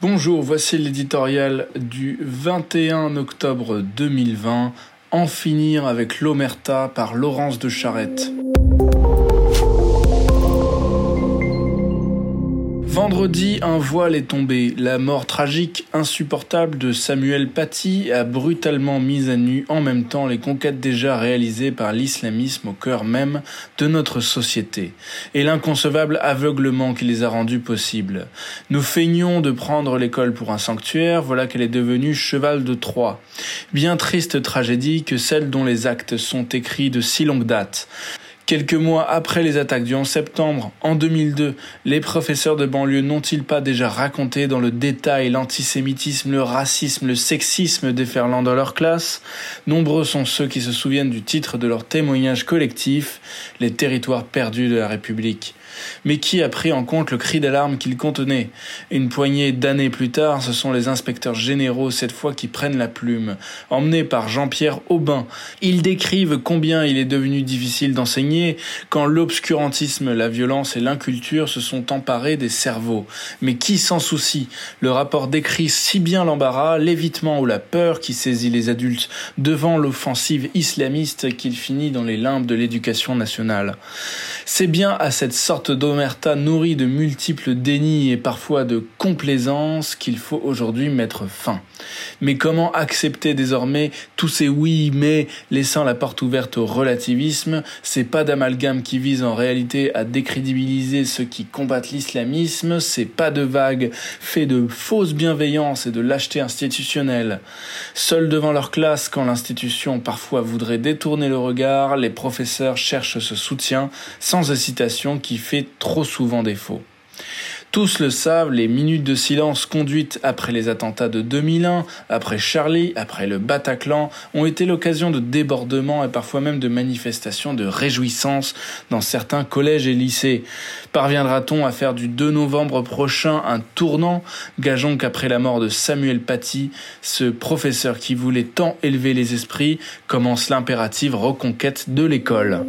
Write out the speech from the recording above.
Bonjour, voici l'éditorial du 21 octobre 2020, En finir avec l'Omerta par Laurence de Charette. Vendredi, un voile est tombé. La mort tragique, insupportable de Samuel Paty a brutalement mis à nu en même temps les conquêtes déjà réalisées par l'islamisme au cœur même de notre société et l'inconcevable aveuglement qui les a rendus possibles. Nous feignons de prendre l'école pour un sanctuaire, voilà qu'elle est devenue cheval de Troie. Bien triste tragédie que celle dont les actes sont écrits de si longue date. Quelques mois après les attaques du 11 septembre, en 2002, les professeurs de banlieue n'ont-ils pas déjà raconté dans le détail l'antisémitisme, le racisme, le sexisme déferlant dans leur classe? Nombreux sont ceux qui se souviennent du titre de leur témoignage collectif, Les territoires perdus de la République. Mais qui a pris en compte le cri d'alarme qu'il contenait? Une poignée d'années plus tard, ce sont les inspecteurs généraux cette fois qui prennent la plume. Emmenés par Jean-Pierre Aubin, ils décrivent combien il est devenu difficile d'enseigner quand l'obscurantisme, la violence et l'inculture se sont emparés des cerveaux. Mais qui s'en soucie? Le rapport décrit si bien l'embarras, l'évitement ou la peur qui saisit les adultes devant l'offensive islamiste qu'il finit dans les limbes de l'éducation nationale. C'est bien à cette sorte d'omerta nourrie de multiples dénis et parfois de complaisance qu'il faut aujourd'hui mettre fin. Mais comment accepter désormais tous ces oui mais laissant la porte ouverte au relativisme, ces pas d'amalgame qui visent en réalité à décrédibiliser ceux qui combattent l'islamisme, ces pas de vagues faits de fausses bienveillance et de lâcheté institutionnelle. Seuls devant leur classe quand l'institution parfois voudrait détourner le regard, les professeurs cherchent ce soutien sans hésitation qui fait trop souvent défaut. Tous le savent, les minutes de silence conduites après les attentats de 2001, après Charlie, après le Bataclan, ont été l'occasion de débordements et parfois même de manifestations de réjouissance dans certains collèges et lycées. Parviendra-t-on à faire du 2 novembre prochain un tournant? Gageons qu'après la mort de Samuel Paty, ce professeur qui voulait tant élever les esprits commence l'impérative reconquête de l'école.